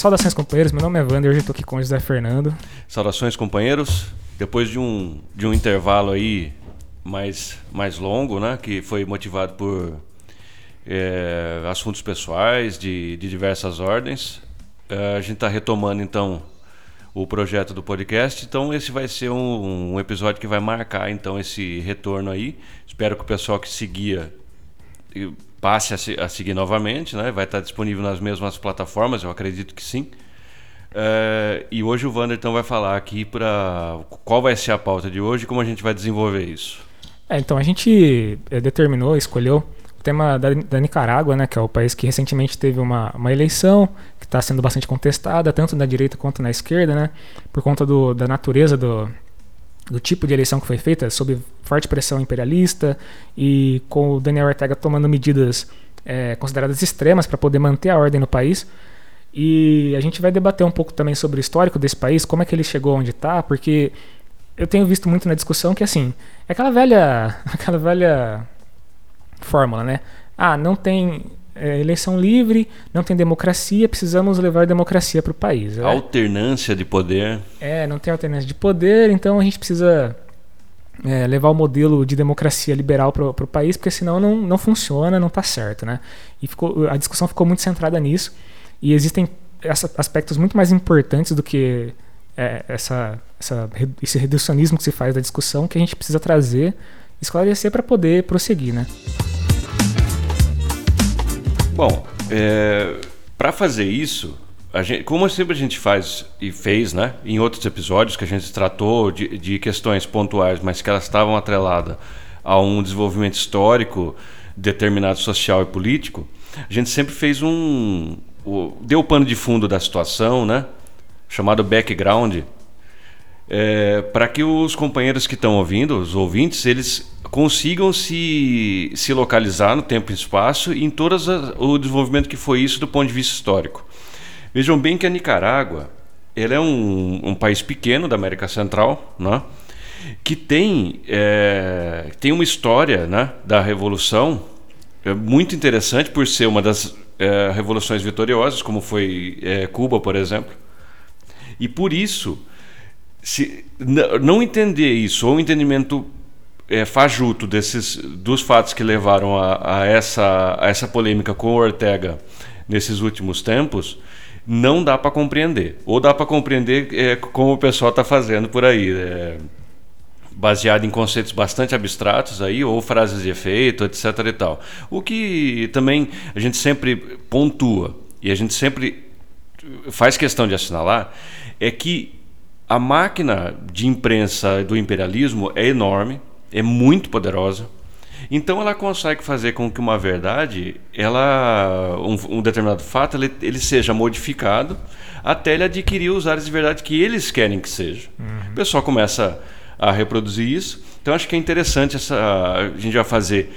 saudações, companheiros. Meu nome é Wander, hoje eu tô aqui com o José Fernando. Saudações, companheiros. Depois de um, de um intervalo aí mais, mais longo, né, que foi motivado por é, assuntos pessoais de, de diversas ordens, é, a gente está retomando então o projeto do podcast. Então esse vai ser um, um, episódio que vai marcar então esse retorno aí. Espero que o pessoal que seguia passe a, se, a seguir novamente, né? Vai estar disponível nas mesmas plataformas, eu acredito que sim. É, e hoje o Wander então vai falar aqui para qual vai ser a pauta de hoje e como a gente vai desenvolver isso. É, então a gente é, determinou, escolheu o tema da, da, Nicarágua, né, que é o país que recentemente teve uma, uma eleição que está sendo bastante contestada, tanto na direita quanto na esquerda, né, por conta do, da natureza do, do tipo de eleição que foi feita, sob forte pressão imperialista e com o Daniel Ortega tomando medidas é, consideradas extremas para poder manter a ordem no país. E a gente vai debater um pouco também sobre o histórico desse país, como é que ele chegou onde está, porque eu tenho visto muito na discussão que assim, é aquela velha, aquela velha fórmula, né? Ah, não tem é, eleição livre, não tem democracia, precisamos levar democracia para o país. Né? Alternância de poder. É, não tem alternância de poder, então a gente precisa é, levar o modelo de democracia liberal para o país, porque senão não, não funciona, não está certo, né? E ficou, a discussão ficou muito centrada nisso. E existem aspectos muito mais importantes do que é, essa, essa, esse reducionismo que se faz da discussão que a gente precisa trazer, esclarecer para poder prosseguir, né? Bom, é, para fazer isso, Gente, como sempre a gente faz e fez, né, em outros episódios que a gente tratou de, de questões pontuais, mas que elas estavam atreladas a um desenvolvimento histórico determinado social e político, a gente sempre fez um, o, deu o pano de fundo da situação, né? Chamado background, é, para que os companheiros que estão ouvindo, os ouvintes, eles consigam se, se localizar no tempo e espaço e em todo o desenvolvimento que foi isso do ponto de vista histórico. Vejam bem que a Nicarágua ele é um, um país pequeno da América Central, né? que tem, é, tem uma história né, da Revolução é muito interessante por ser uma das é, revoluções vitoriosas, como foi é, Cuba, por exemplo. E por isso, se não entender isso, ou um entendimento é, fajuto desses, dos fatos que levaram a, a, essa, a essa polêmica com o Ortega nesses últimos tempos, não dá para compreender. Ou dá para compreender é, como o pessoal está fazendo por aí. É, baseado em conceitos bastante abstratos aí ou frases de efeito, etc e tal. O que também a gente sempre pontua e a gente sempre faz questão de assinalar é que a máquina de imprensa do imperialismo é enorme, é muito poderosa. Então ela consegue fazer com que uma verdade, ela, um, um determinado fato, ele, ele, seja modificado até ele adquirir os áreas de verdade que eles querem que seja. Uhum. O pessoal começa a reproduzir isso. Então acho que é interessante essa a gente vai fazer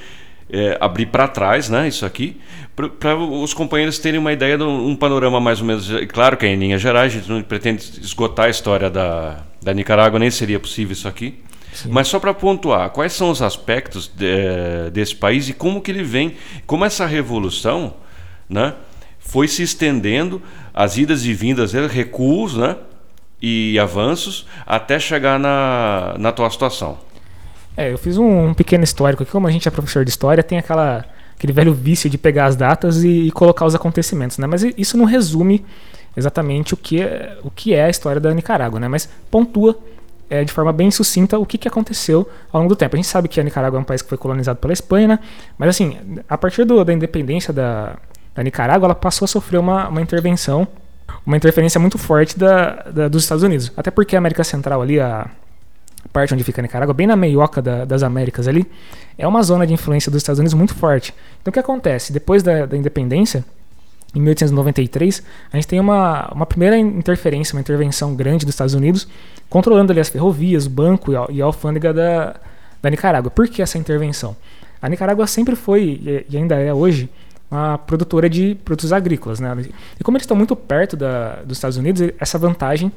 é, abrir para trás, né, isso aqui, para os companheiros terem uma ideia de um, panorama mais ou menos. Claro que é em linhas gerais, a gente não pretende esgotar a história da, da Nicarágua, nem seria possível isso aqui. Sim. Mas só para pontuar, quais são os aspectos de, desse país e como que ele vem, como essa revolução, né, foi se estendendo, as idas e vindas, recuos, né, e avanços até chegar na, na tua situação. É, eu fiz um, um, pequeno histórico aqui, como a gente é professor de história, tem aquela, aquele velho vício de pegar as datas e, e colocar os acontecimentos, né? Mas isso não resume exatamente o que é, o que é a história da Nicarágua, né? Mas pontua é, de forma bem sucinta o que, que aconteceu ao longo do tempo. A gente sabe que a Nicarágua é um país que foi colonizado pela Espanha, né? Mas assim, a partir do, da independência da, da Nicarágua, ela passou a sofrer uma, uma intervenção uma interferência muito forte da, da, dos Estados Unidos. Até porque a América Central ali, a parte onde fica a Nicarágua, bem na meioca da, das Américas ali, é uma zona de influência dos Estados Unidos muito forte. Então o que acontece? Depois da, da independência, em 1893, a gente tem uma, uma primeira interferência, uma intervenção grande dos Estados Unidos, controlando ali as ferrovias, o banco e a, alfândega da, da Nicarágua. Por que essa intervenção? A Nicarágua sempre foi, e ainda é hoje, uma produtora de produtos agrícolas. Né? E como eles estão muito perto da, dos Estados Unidos, essa vantagem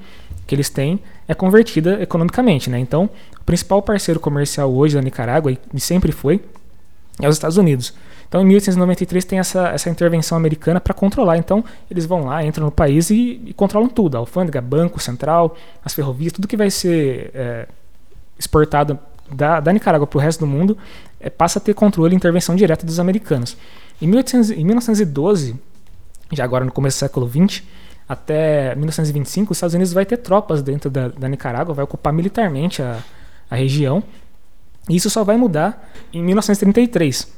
que eles têm é convertida economicamente. Né? Então, o principal parceiro comercial hoje da Nicarágua, e sempre foi, é os Estados Unidos. Então, em 1893 tem essa, essa intervenção americana para controlar. Então, eles vão lá, entram no país e, e, controlam tudo: a alfândega, banco central, as ferrovias, tudo que vai ser é, exportado da, da Nicarágua para o resto do mundo é, passa a ter controle e intervenção direta dos americanos. Em, 1800, em 1912, já agora no começo do século XX, até 1925, os Estados Unidos vai ter tropas dentro da, da Nicarágua, vai ocupar militarmente a, a região. Isso só vai mudar em 1933,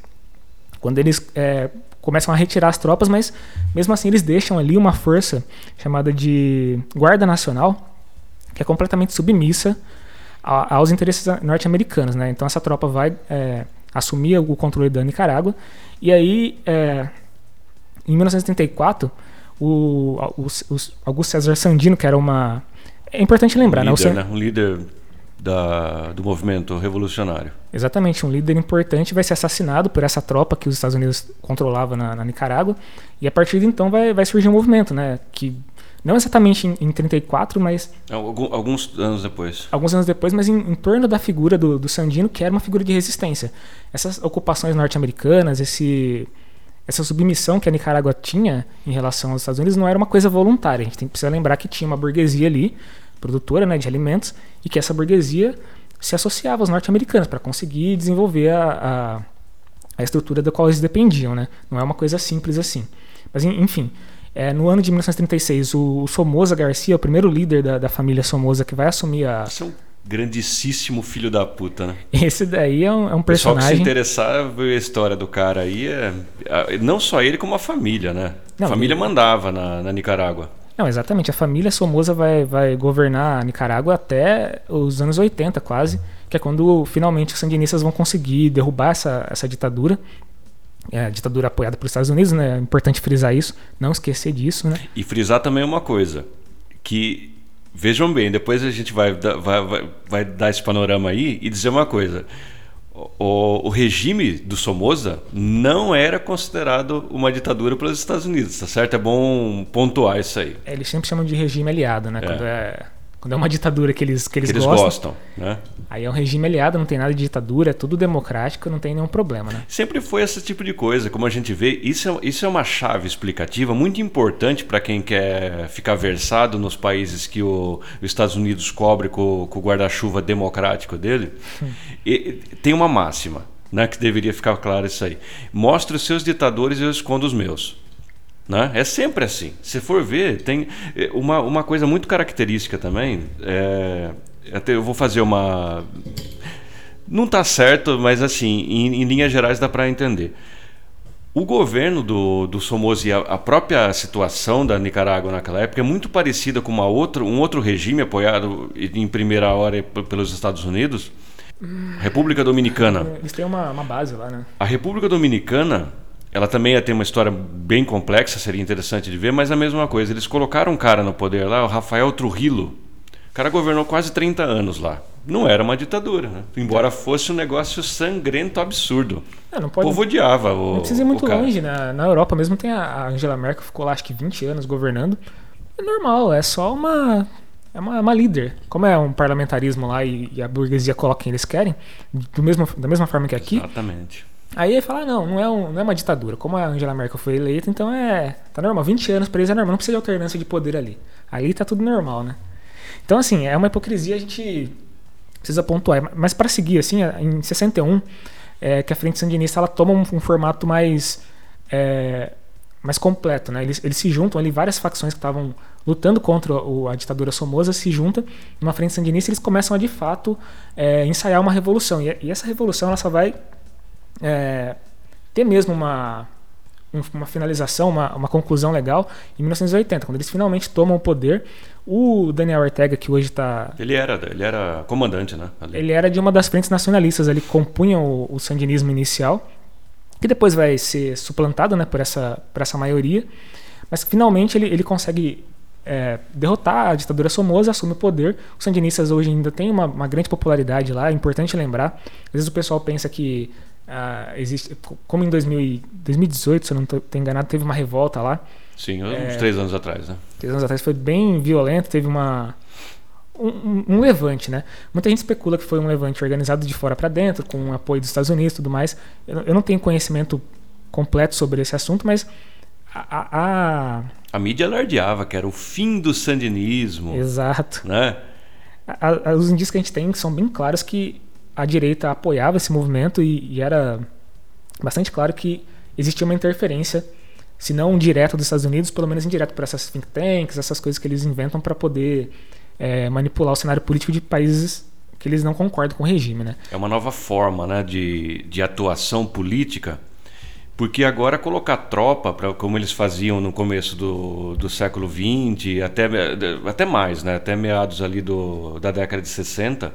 quando eles é, começam a retirar as tropas, mas mesmo assim eles deixam ali uma força chamada de Guarda Nacional, que é completamente submissa a, aos interesses norte-americanos. Né? Então essa tropa vai é, assumir o controle da Nicarágua. E aí, é, em 1934, o, o, o, Augusto César Sandino, que era uma. É importante lembrar, um líder, né? né? Um líder da, do movimento revolucionário. Exatamente, um líder importante vai ser assassinado por essa tropa que os Estados Unidos controlavam na, na Nicarágua. E a partir de então vai, vai surgir um movimento, né? Que não exatamente em, em 34, mas. Alguns anos depois. Alguns anos depois, mas em, em torno da figura do, do Sandino, que era uma figura de resistência. Essas ocupações norte-americanas, esse essa submissão que a Nicarágua tinha em relação aos Estados Unidos não era uma coisa voluntária. A gente tem, precisa lembrar que tinha uma burguesia ali, produtora né, de alimentos, e que essa burguesia se associava aos norte-americanos para conseguir desenvolver a, a, a, estrutura da qual eles dependiam. Né? Não é uma coisa simples assim. Mas, enfim, é, no ano de 1936, o, o Somoza Garcia, o primeiro líder da, da família Somoza que vai assumir a. Isso é um grandíssimo filho da puta, né? Esse daí é um, é um personagem. Só que se interessar a história do cara aí é, é. Não só ele, como a família, né? Não, a família ele... mandava na, na Nicarágua. Não, exatamente. A família Somoza vai, vai governar a Nicarágua até os anos 80, quase, que é quando finalmente os sandinistas vão conseguir derrubar essa, essa ditadura. É, a ditadura apoiada pelos Estados Unidos, né? É importante frisar isso, não esquecer disso, né? E frisar também uma coisa, que Vejam bem, depois a gente vai, vai, vai, vai dar esse panorama aí e dizer uma coisa. O, o, regime do Somoza não era considerado uma ditadura pelos Estados Unidos, tá certo? É bom pontuar isso aí. É, eles sempre chamam de regime aliado, né? É. Quando é quando é uma ditadura que eles, que eles, que eles gostam, gostam né? aí é um regime aliado, não tem nada de ditadura, é tudo democrático, não tem nenhum problema, né? Sempre foi esse tipo de coisa, como a gente vê, isso é, isso é uma chave explicativa muito importante para quem quer ficar versado nos países que o, os Estados Unidos cobre com, com o guarda-chuva democrático dele. e, tem uma máxima, né, que deveria ficar claro isso aí. Mostre os seus ditadores e eu escondo os meus. Né? É sempre assim. Se for ver, tem é, uma, uma coisa muito característica também. É, até eu vou fazer uma. Não está certo, mas assim, em, em linhas gerais dá para entender. O governo do, do Somoza e a, a, própria situação da Nicarágua naquela época é muito parecida com uma outra, um outro regime apoiado em primeira hora pelos Estados Unidos. República Dominicana. Eles têm uma, uma base lá, né? A República Dominicana ela também tem uma história bem complexa, seria interessante de ver, mas a mesma coisa. Eles colocaram um cara no poder lá, o Rafael Trujillo. O cara governou quase 30 anos lá. Não era uma ditadura, né? embora fosse um negócio sangrento absurdo. É, não pode, o povo odiava o. Não precisa ir muito longe. Na, na Europa mesmo tem a Angela Merkel, ficou lá acho que 20 anos governando. É normal, é só uma. É uma, uma líder. Como é um parlamentarismo lá e, e a burguesia coloca quem eles querem, do mesmo, da mesma forma que aqui. Exatamente. Aí ele fala: ah, não, não é, um, não é uma ditadura. Como a Angela Merkel foi eleita, então é. Tá normal. 20 anos eles é normal. Não precisa de alternância de poder ali. Ali tá tudo normal, né? Então, assim, é uma hipocrisia, a gente precisa pontuar. Mas para seguir, assim, em 61, é, que a Frente Sandinista ela toma um, um formato mais. É, mais completo, né? Eles, eles se juntam ali, várias facções que estavam lutando contra o, a ditadura Somoza se juntam numa frente sandinista e eles começam a de fato é, ensaiar uma revolução. E, e, essa revolução ela só vai é, ter mesmo uma, uma finalização, uma, uma conclusão legal em 1980, quando eles finalmente tomam o poder. O Daniel Ortega, que hoje está. Ele era, ele era comandante, né? Ali. Ele era de uma das frentes nacionalistas, ele compunha o, o sandinismo inicial, que depois vai ser suplantado né, por, essa, por essa maioria. Mas finalmente ele, ele consegue é, derrotar a ditadura Somoza, assume o poder. Os sandinistas hoje ainda têm uma, uma grande popularidade lá, é importante lembrar. Às vezes o pessoal pensa que Uh, existe, como em 2000, 2018, se eu não estou enganado, teve uma revolta lá. Sim, uns é, três anos atrás, né? Três anos atrás foi bem violento, teve uma um, um, levante, né? Muita gente especula que foi um levante organizado de fora para dentro, com o apoio dos Estados Unidos e tudo mais. Eu, eu, não tenho conhecimento completo sobre esse assunto, mas a, a, a mídia alardeava que era o fim do sandinismo. Exato. Né? A, os indícios que a gente tem são bem claros que a direita apoiava esse movimento e, e era bastante claro que existia uma interferência, se não direta dos Estados Unidos, pelo menos indireta por essas think tanks, essas coisas que eles inventam para poder é, manipular o cenário político de países que eles não concordam com o regime. Né? É uma nova forma né, de, de atuação política, porque agora colocar tropa, pra, como eles faziam no começo do, do século XX, até, até mais, né, até meados ali do, da década de 60,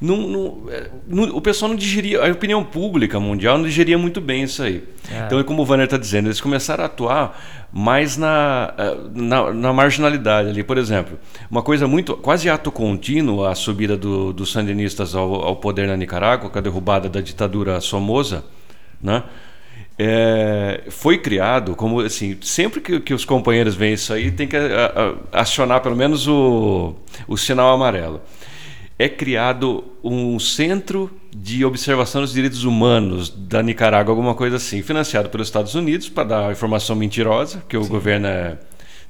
não, não, é, não, o pessoal não digeria, a opinião pública mundial não digeria muito bem isso aí. É. Então, é como o Vanner está dizendo, eles começaram a atuar mais na, é, na, na, marginalidade ali. Por exemplo, uma coisa muito, quase ato contínuo, a subida do, dos sandinistas ao, ao, poder na Nicarágua, com a derrubada da ditadura Somoza, né? É, foi criado como assim sempre que, que, os companheiros veem isso aí tem que a, a, acionar pelo menos o, o sinal amarelo é criado um centro de observação dos direitos humanos da Nicarágua, alguma coisa assim, financiado pelos Estados Unidos para dar informação mentirosa, que o Sim. governo é,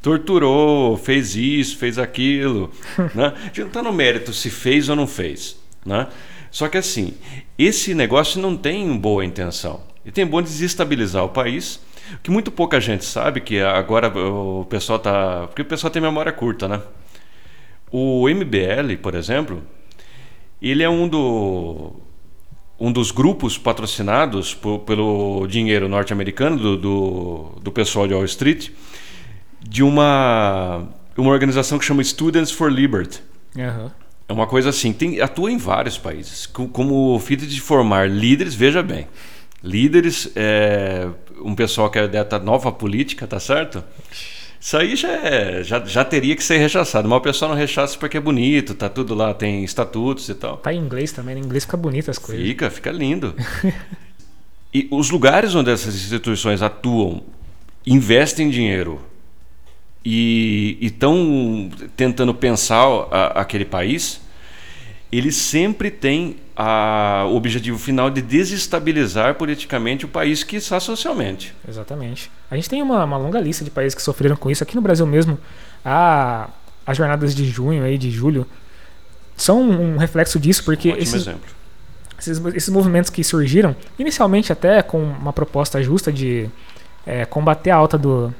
torturou, fez isso, fez aquilo. né? A gente não está no mérito se fez ou não fez. Né? Só que assim, esse negócio não tem boa intenção. Ele tem bom desestabilizar o país. O que muito pouca gente sabe, que agora o pessoal tá. Porque o pessoal tem memória curta, né? O MBL, por exemplo, ele é um, do, um dos grupos patrocinados por, pelo dinheiro norte-americano, do, do, do, pessoal de Wall Street, de uma, uma organização que chama Students for Liberty. Uhum. É uma coisa assim, tem, atua em vários países, como, como filho de formar líderes, veja bem. Líderes, é, um pessoal que é da nova política, tá certo? Isso aí já, é, já, já teria que ser rechaçado. Mas o pessoal não rechaça porque é bonito, tá tudo lá, tem estatutos e tal. Tá em inglês também, em inglês fica bonito as coisas. Fica, fica lindo. e os lugares onde essas instituições atuam, investem dinheiro e estão tentando pensar a, aquele país, eles sempre têm a, o objetivo final de desestabilizar politicamente o país que está socialmente. Exatamente. A gente tem uma, uma, longa lista de países que sofreram com isso. Aqui no Brasil mesmo, a, as jornadas de junho e de julho são um reflexo disso, porque um esses, esses, esses, movimentos que surgiram, inicialmente até com uma proposta justa de é, combater a alta do,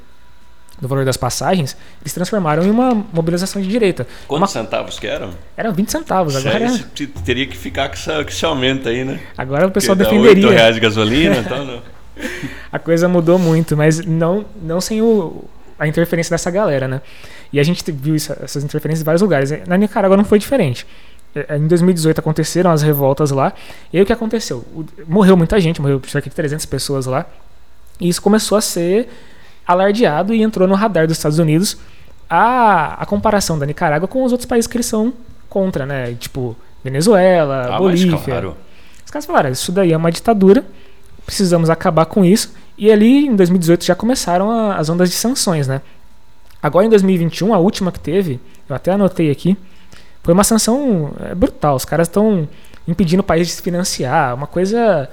do valor das passagens, eles transformaram em uma mobilização de direita. Quantos uma... centavos que eram? Eram 20 centavos. Agora é... teria que ficar com esse, com esse aumento aí, né? Agora o pessoal Porque defenderia. 8 reais de gasolina, então não. a coisa mudou muito, mas não, não sem o, a interferência dessa galera, né? E a gente viu isso, essas interferências em vários lugares. Na Nicarágua não foi diferente. É, em 2018 aconteceram as revoltas lá. E aí o que aconteceu? Morreu muita gente, morreu cerca de 300 pessoas lá. E isso começou a ser alardeado e entrou no radar dos Estados Unidos a, a comparação da Nicarágua com os outros países que eles são contra, né? Tipo, Venezuela, ah, Bolívia. Claro. Os caras falaram, isso daí é uma ditadura, precisamos acabar com isso. E ali em 2018 já começaram a, as ondas de sanções, né? Agora em 2021, a última que teve, eu até anotei aqui, foi uma sanção é, brutal. Os caras estão impedindo o país de se financiar, uma coisa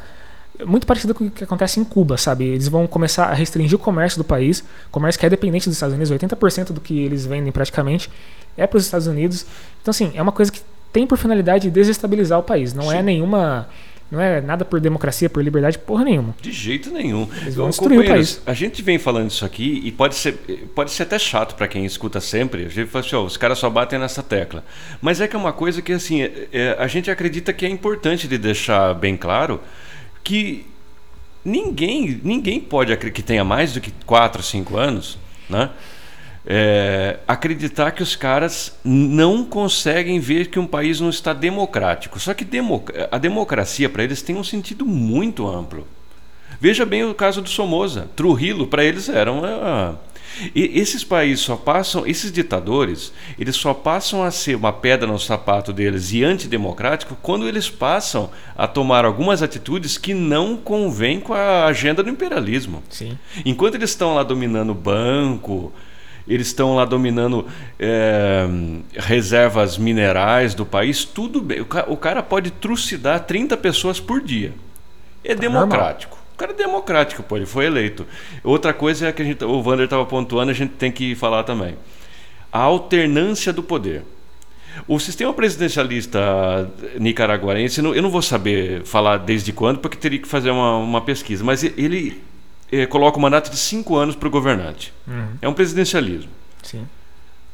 muito parecido com o que acontece em Cuba, sabe? Eles vão começar a restringir o comércio do país, comércio que é dependente dos Estados Unidos, 80% do que eles vendem praticamente é para os Estados Unidos. Então, assim, é uma coisa que tem por finalidade desestabilizar o país, não é Sim. é nenhuma. Não é nada por democracia, por liberdade, porra nenhuma. De jeito nenhum. Eles vão destruir o país. A gente vem falando isso aqui e pode ser, pode ser até chato para quem escuta sempre. A gente fala assim, oh, os caras só batem nessa tecla. Mas é que é uma coisa que assim, é, é, a gente acredita que é importante de deixar bem claro que ninguém, ninguém pode que tenha mais do que 4, 5 anos, né? É, acreditar que os caras não conseguem ver que um país não está democrático. Só que a democracia para eles tem um sentido muito amplo. Veja bem o caso do Somoza. Trujillo, para eles, era uma, e esses países só passam, esses ditadores, eles só passam a ser uma pedra no sapato deles e antidemocrático quando eles passam a tomar algumas atitudes que não convêm com a agenda do imperialismo. Sim. Enquanto eles estão lá dominando o banco, eles estão lá dominando é, reservas minerais do país, tudo bem. O, cara pode trucidar 30 pessoas por dia. É tá democrático. Normal. Cara é democrático, pô, ele foi eleito. Outra coisa é que a gente, o Vander estava pontuando, a gente tem que falar também. A alternância do poder. O sistema presidencialista nicaraguarense, eu não vou saber falar desde quando, porque teria que fazer uma, uma pesquisa, mas ele é, coloca o mandato de cinco anos para o governante. Uhum. É um presidencialismo. Sim.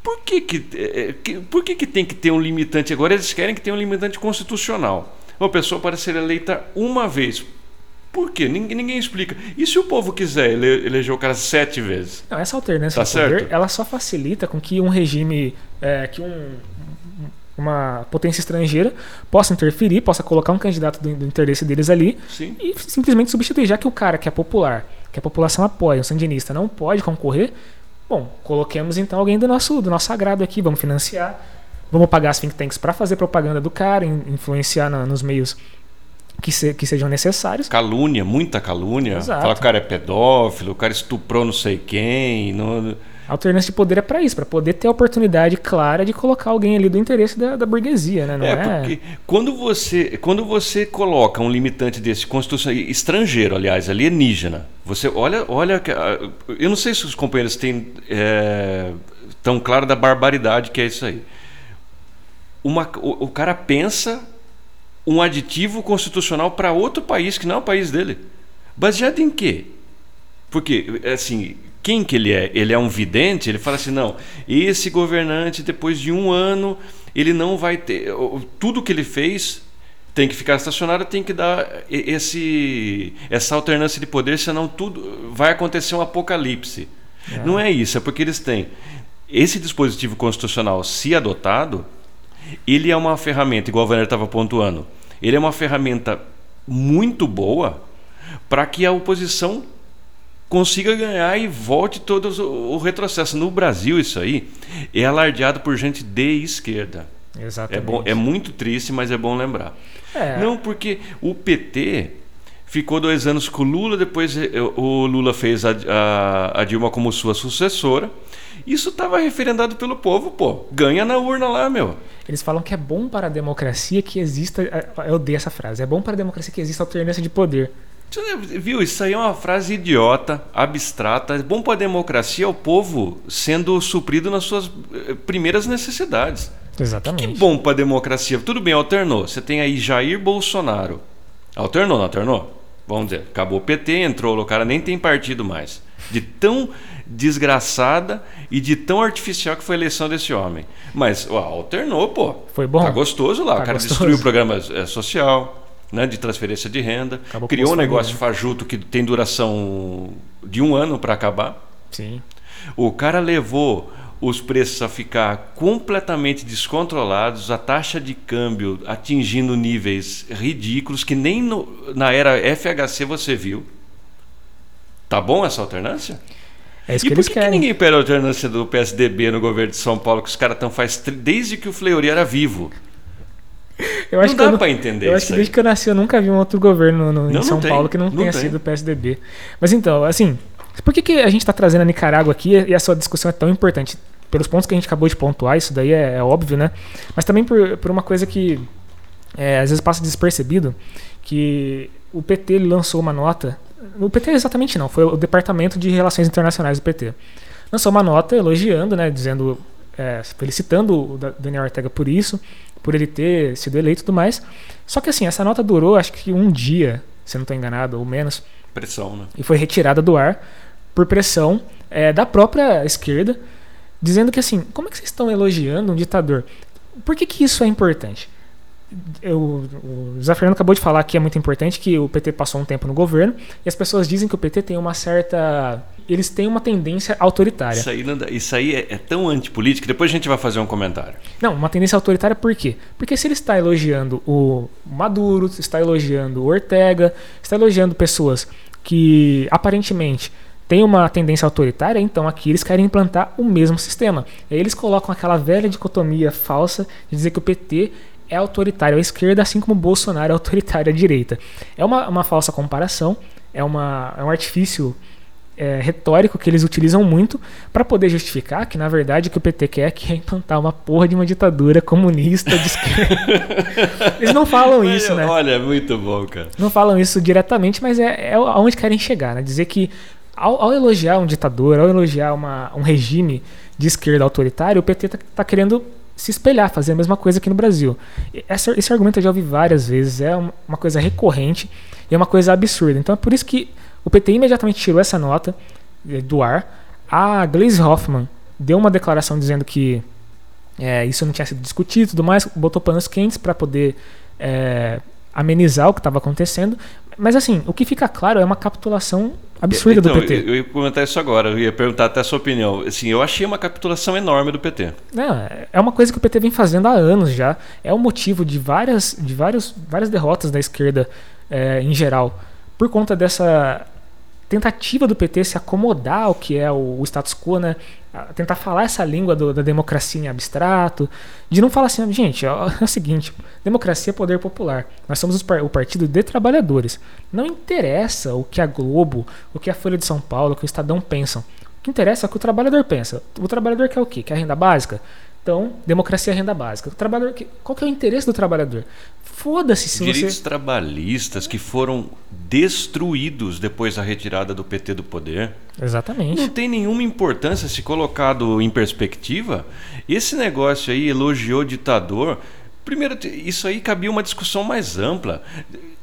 Por que que, é, que, por que que tem que ter um limitante agora? Eles querem que tenha um limitante constitucional. Uma pessoa pode ser eleita uma vez. Por quê? Ninguém, ninguém explica. E se o povo quiser ele, eleger o cara sete vezes? Não, essa alternância tá de poder, certo? ela só facilita com que um regime, é, que um, uma potência estrangeira possa interferir, possa colocar um candidato do, do interesse deles ali Sim. e simplesmente substituir. Já que o cara que é popular, que a população apoia, o sandinista, não pode concorrer, bom, coloquemos então alguém do nosso, do nosso agrado aqui, vamos financiar, vamos pagar as think tanks para fazer propaganda do cara, influenciar na, nos meios que, se, que, sejam necessários. Calúnia, muita calúnia. Exato. Fala que o cara é pedófilo, o cara estuprou não sei quem. Não... A alternância de poder é para isso, para poder ter a oportunidade clara de colocar alguém ali do interesse da, da burguesia, né? Não é, é, porque quando você, quando você coloca um limitante desse constitucional estrangeiro, aliás, alienígena, você olha, olha, eu não sei se os companheiros têm é, tão claro da barbaridade que é isso aí. Uma, o, o cara pensa um aditivo constitucional para outro país que não é o país dele, baseado em quê? Porque assim quem que ele é? Ele é um vidente? Ele fala assim, não, esse governante depois de um ano ele não vai ter tudo que ele fez tem que ficar estacionado, tem que dar esse essa alternância de poder, senão tudo vai acontecer um apocalipse. É. Não é isso, é porque eles têm esse dispositivo constitucional, se adotado, ele é uma ferramenta, igual o Werner estava pontuando, ele é uma ferramenta muito boa para que a oposição consiga ganhar e volte todo o retrocesso. No Brasil, isso aí é alardeado por gente de esquerda. Exatamente. É, bom, é muito triste, mas é bom lembrar. É. Não, porque o PT ficou dois anos com o Lula, depois eh, o Lula fez a, a, a Dilma como sua sucessora. Isso estava referendado pelo povo, pô. Ganha na urna lá, meu. Eles falam que é bom para a democracia que exista. Eh, eu odeio essa frase. É bom para a democracia que exista alternância de poder. Viu? Isso aí é uma frase idiota, abstrata. É bom para a democracia é o povo sendo suprido nas suas eh, primeiras necessidades. Exatamente. Que, que bom para a democracia. Tudo bem, alternou. Você tem aí Jair Bolsonaro. Alternou, não alternou? Vamos dizer, acabou o PT, entrou, o cara nem tem partido mais. De tão desgraçada e de tão artificial que foi a eleição desse homem. Mas, ó, alternou, pô. Foi bom. Tá gostoso lá. Tá o cara gostoso. destruiu o programa é, social né, de transferência de renda, Acabou criou um negócio né? fajuto que tem duração de um ano para acabar. Sim. O cara levou os preços a ficar completamente descontrolados, a taxa de câmbio atingindo níveis ridículos que nem no, na era FHC você viu. Tá bom essa alternância? É isso e que por eles que, que ninguém pede a alternância do PSDB no governo de São Paulo, que os caras estão faz desde que o Fleury era vivo? Eu acho Não que dá eu, pra entender Eu acho que aí. desde que eu nasci eu nunca vi um outro governo no- Não, em São tem. Paulo que não, Não tenha tem. sido o PSDB. Mas então, assim, por que, que a gente está trazendo a Nicarágua aqui e essa discussão é tão importante? Pelos pontos que a gente acabou de pontuar, isso daí é, é óbvio, né? Mas também por, por uma coisa que é, às vezes passa despercebido, que o PT ele lançou uma nota. O PT exatamente não, foi o Departamento de Relações Internacionais do PT. Lançou uma nota elogiando, né? Dizendo, é, felicitando o Da- Daniel Ortega por isso, por ele ter sido eleito e tudo mais. Só que assim, essa nota durou acho que um dia, se não estou enganado, ou menos, Pressão, né? e foi retirada do ar por pressão é, da própria esquerda, dizendo que assim, como é que vocês estão elogiando um ditador? Por que, que isso é importante? Eu, o Zé Fernando acabou de falar que é muito importante que o PT passou um tempo no governo e as pessoas dizem que o PT tem uma certa. Eles têm uma tendência autoritária. Isso aí, dá- isso aí é, é tão antipolítico. Depois a gente vai fazer um comentário. Não, uma tendência autoritária por quê? Porque se ele está elogiando o Maduro, está elogiando o Ortega, está elogiando pessoas que aparentemente têm uma tendência autoritária, então aqui eles querem implantar o mesmo sistema. E aí eles colocam aquela velha dicotomia falsa de dizer que o PT é autoritário à esquerda, assim como Bolsonaro é autoritário à direita. É uma, uma falsa comparação, é, uma, é um artifício é, retórico que eles utilizam muito para poder justificar que, na verdade, o que o PT quer é, que é implantar uma porra de uma ditadura comunista de esquerda. eles não falam Mas, isso, né? Olha, muito bom, cara. Não falam isso diretamente, mas é, é aonde querem chegar, né? Dizer que ao, ao elogiar um ditador, ao elogiar uma, um regime de esquerda autoritário, o PT está tá querendo se espelhar, fazer a mesma coisa aqui no Brasil. Esse argumento eu já ouvi várias vezes, é uma coisa recorrente e é uma coisa absurda. Então é por isso que o PT imediatamente tirou essa nota eh, do ar. A Glaze Hoffman deu uma declaração dizendo que é, isso não tinha sido discutido e tudo mais, botou panos quentes para poder é, amenizar o que estava acontecendo. Mas assim, o que fica claro é uma capitulação absurda então, do PT. Eu ia comentar isso agora, eu ia perguntar até a sua opinião. Assim, eu achei uma capitulação enorme do PT. É, é uma coisa que o PT vem fazendo há anos já. É o motivo de várias, de vários, várias derrotas da esquerda é, em geral. Por conta dessa tentativa do PT se acomodar ao que é o, o status quo, né? Tentar falar essa língua do, da democracia em abstrato, de não falar assim, gente, é o seguinte, democracia é poder popular. Nós somos o partido de trabalhadores. Não interessa o que a Globo, o que a Folha de São Paulo, o que o Estadão pensam. O que interessa é o que o trabalhador pensa. O trabalhador quer o quê? Quer renda básica? Então, democracia é renda básica. O trabalhador, qual que é o interesse do trabalhador? Foda-se se Direitos você... trabalhistas que foram destruídos depois da retirada do PT do poder. Exatamente. Não tem nenhuma importância se colocado em perspectiva. Esse negócio aí elogiou o ditador. Primeiro, isso aí cabia uma discussão mais ampla.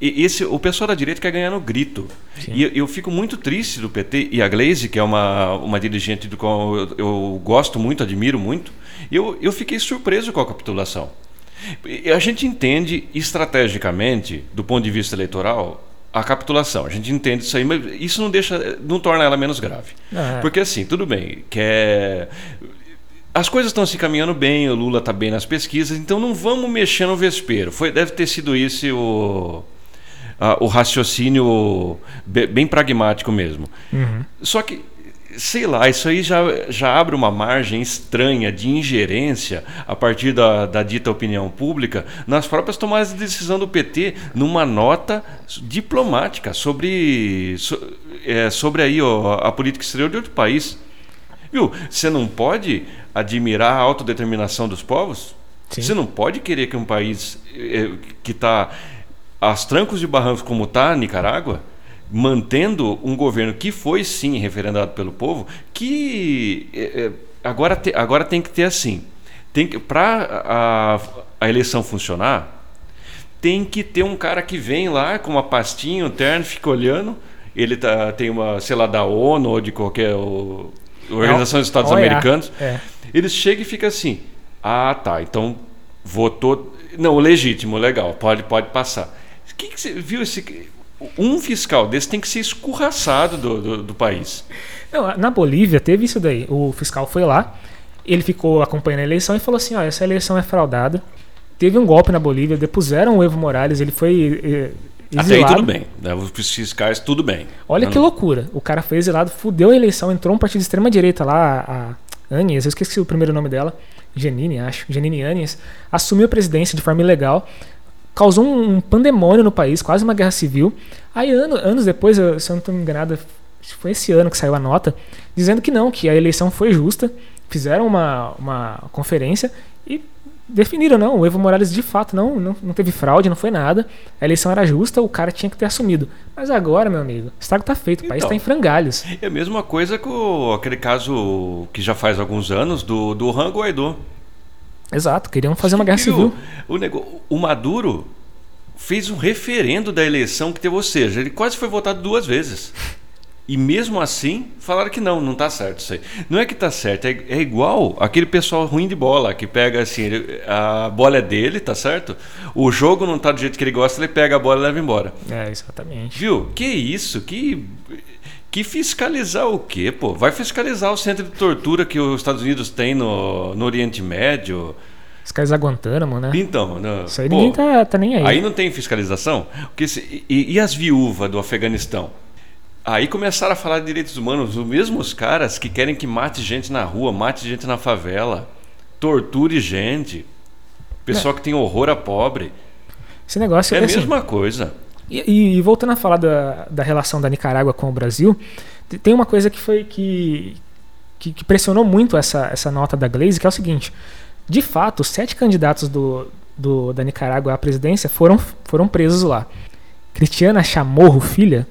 Esse, o pessoal da direita quer ganhar no grito. Sim. E eu, eu, fico muito triste do PT e a Glaze, que é uma, uma dirigente do qual eu, eu gosto muito, admiro muito eu, eu fiquei surpreso com a capitulação. A gente entende estrategicamente, do ponto de vista eleitoral, a capitulação. A gente entende isso aí, mas isso não deixa, não torna ela menos grave. É. Porque assim, tudo bem, quer as coisas estão se caminhando bem, o Lula está bem nas pesquisas, então não vamos mexer no vespeiro. Foi, deve ter sido esse o, a, o raciocínio bem pragmático mesmo. Uhum. Só que sei lá, isso aí já, já abre uma margem estranha de ingerência a partir da, da dita opinião pública nas próprias tomadas de decisão do PT, numa nota diplomática sobre, so, é, sobre aí, ó, a política exterior de outro país. Viu? Você não pode admirar a autodeterminação dos povos? Sim. Você não pode querer que um país é, que está aos trancos de barrancos como está, Nicarágua, mantendo um governo que foi sim referendado pelo povo, que é, é agora, te, agora tem que ter assim. Tem que para a, a eleição funcionar, tem que ter um cara que vem lá com uma pastinha, um terno, fica olhando. Ele tá, tem uma, sei lá, da ONU ou de qualquer o, Organização dos Estados Americanos. É. Ele chega e fica assim: ah, tá, então votou. Não, legítimo, legal, pode, pode passar. O que, que você viu esse um fiscal desse tem que ser escorraçado do, do, do, país. Não, na Bolívia teve isso daí. O fiscal foi lá, ele ficou acompanhando a eleição e falou assim: ó, essa eleição é fraudada. Teve um golpe na Bolívia, depuseram o Evo Morales, ele foi eh, exilado. Até aí tudo bem, né? os fiscais tudo bem. Olha não, que loucura. O cara foi exilado, fudeu a eleição, entrou um partido de extrema direita lá, a Anies, eu esqueci o primeiro nome dela, Genini, acho, Genini Anies, assumiu a presidência de forma ilegal causou um pandemônio no país, quase uma guerra civil. Aí, ano, anos depois, eu, se eu não estou enganado, foi esse ano que saiu a nota, dizendo que não, que a eleição foi justa, fizeram uma, uma conferência e definiram, não, o Evo Morales de fato não, não, não teve fraude, não foi nada, a eleição era justa, o cara tinha que ter assumido. Mas agora, meu amigo, o estrago está feito, o país está então, em frangalhos. É a mesma coisa com aquele caso que já faz alguns anos do, do Rango Guaidó. Exato, queriam fazer uma guerra civil. O, o, o Maduro fez um referendo da eleição que teve, ou seja, ele quase foi votado duas vezes. E mesmo assim, falaram que não, não está certo isso aí. Não é que está certo, é, é, igual aquele pessoal ruim de bola, que pega assim, ele, a bola é dele, tá certo? O jogo não está do jeito que ele gosta, ele pega a bola e leva embora. É, exatamente. Viu? Que isso? Que que fiscalizar o quê, pô? Vai fiscalizar o centro de tortura que os Estados Unidos têm no, no Oriente Médio. Fiscalizar Guantánamo, né? Então, não, isso aí pô, ninguém tá, tá nem aí. Aí não tem fiscalização? Porque se, e, e as viúvas do Afeganistão? Aí começaram a falar de direitos humanos, os mesmos caras que querem que mate gente na rua, mate gente na favela, torture gente, pessoal é. que tem horror a pobre. Esse negócio é a assim, mesma coisa. E, e, voltando a falar da, da relação da Nicarágua com o Brasil, Tem uma coisa que foi que, que, que pressionou muito essa, essa nota da Glaze, que é o seguinte: de fato, os sete candidatos do, do, da Nicarágua à presidência foram, foram presos lá. Cristiana Chamorro, filha.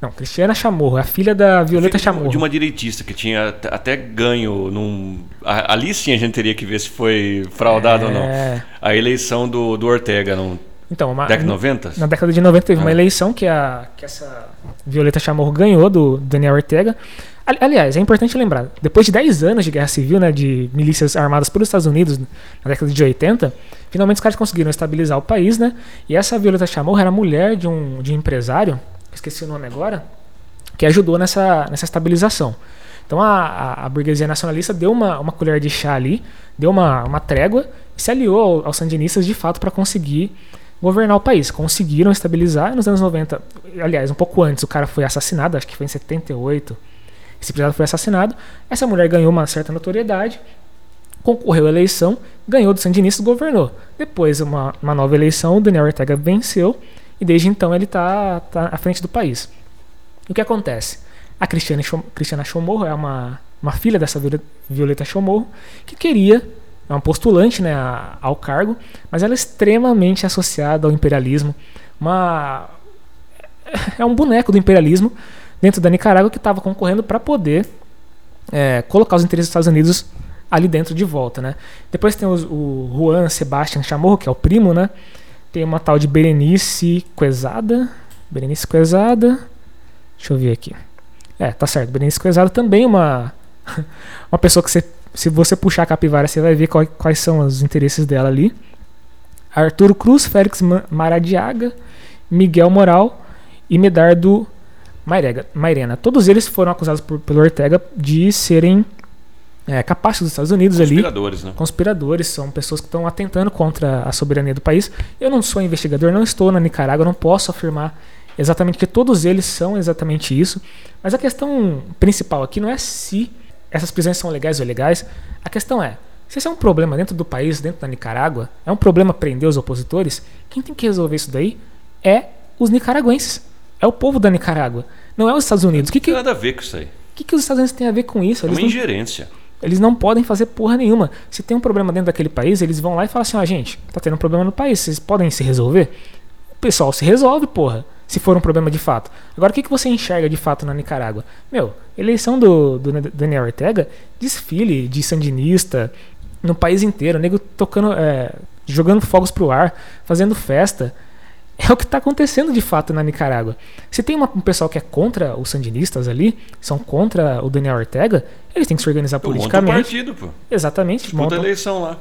Não, Cristiana Chamorro, a filha da Violeta filha Chamorro. De uma direitista que tinha até ganho num. Ali sim a gente teria que ver se foi fraudado é... ou não. É. A eleição do, do Ortega, não. Então, uma, década de 90? Na década de 90 teve ah. uma eleição que, a, que essa Violeta Chamorro ganhou do Daniel Ortega. Aliás, é importante lembrar, depois de 10 anos de guerra civil, né, de milícias armadas pelos Estados Unidos na década de 80, finalmente os caras conseguiram estabilizar o país, né? E essa Violeta Chamorro era mulher de um, de um empresário, esqueci o nome agora, que ajudou nessa, nessa estabilização. Então a, a, a burguesia nacionalista deu uma, uma colher de chá ali, deu uma, uma trégua e se aliou aos sandinistas de fato para conseguir governar o país. Conseguiram estabilizar nos anos 90. Aliás, um pouco antes, o cara foi assassinado, acho que foi em 78 esse empresário foi assassinado. Essa mulher ganhou uma certa notoriedade, concorreu à eleição, ganhou do Sandinista e governou. Depois, uma, uma nova eleição, o Daniel Ortega venceu e desde então ele está tá à frente do país. O que acontece? A Cristiana, Chamorro é uma, uma filha dessa Violeta Chamorro que queria, é uma postulante né, ao cargo, mas ela é extremamente associada ao imperialismo. Uma, é um boneco do imperialismo dentro da Nicarágua que estava concorrendo para poder é, colocar os interesses dos Estados Unidos ali dentro de volta, né? Depois tem os, o Juan Sebastian Chamorro, que é o primo, né? Tem uma tal de Berenice Coesada. Berenice Coesada. Deixa eu ver aqui. É, tá certo. Berenice Coesada também uma uma pessoa que você, se você puxar a capivara, você vai ver qual, quais são os interesses dela ali. Arturo Cruz, Félix Maradiaga, Miguel Moral e Medardo Mairega, Mairena. Todos eles foram acusados por, pelo Ortega de serem é, capazes dos Estados Unidos conspiradores, ali. Né? Conspiradores, são pessoas que estão atentando contra a soberania do país. Eu não sou investigador, não estou na Nicarágua, não posso afirmar exatamente que todos eles são exatamente isso. Mas a questão principal aqui não é se essas prisões são legais ou ilegais. A questão é, se esse é um problema dentro do país, dentro da Nicarágua, é um problema prender os opositores, quem tem que resolver isso daí é os nicaragüenses. É o povo da Nicarágua. Não é os Estados Unidos. Não que tem nada a ver com isso aí. O que, que os Estados Unidos têm a ver com isso? Eles é uma ingerência. Não, eles não podem fazer porra nenhuma. Se tem um problema dentro daquele país, eles vão lá e falam assim: ó, oh, gente, tá tendo um problema no país, vocês podem se resolver? O pessoal se resolve, porra. Se for um problema de fato. Agora, o que, que você enxerga de fato na Nicarágua? Meu, eleição do, do Daniel Ortega, desfile de sandinista no país inteiro, nego tocando, é, jogando fogos pro ar, fazendo festa. É o que está acontecendo de fato na Nicarágua. Se tem uma, um pessoal que é contra os sandinistas ali, são contra o Daniel Ortega, eles têm que se organizar politicamente. Monta um partido, pô. Exatamente. Disputa montam, eleição lá.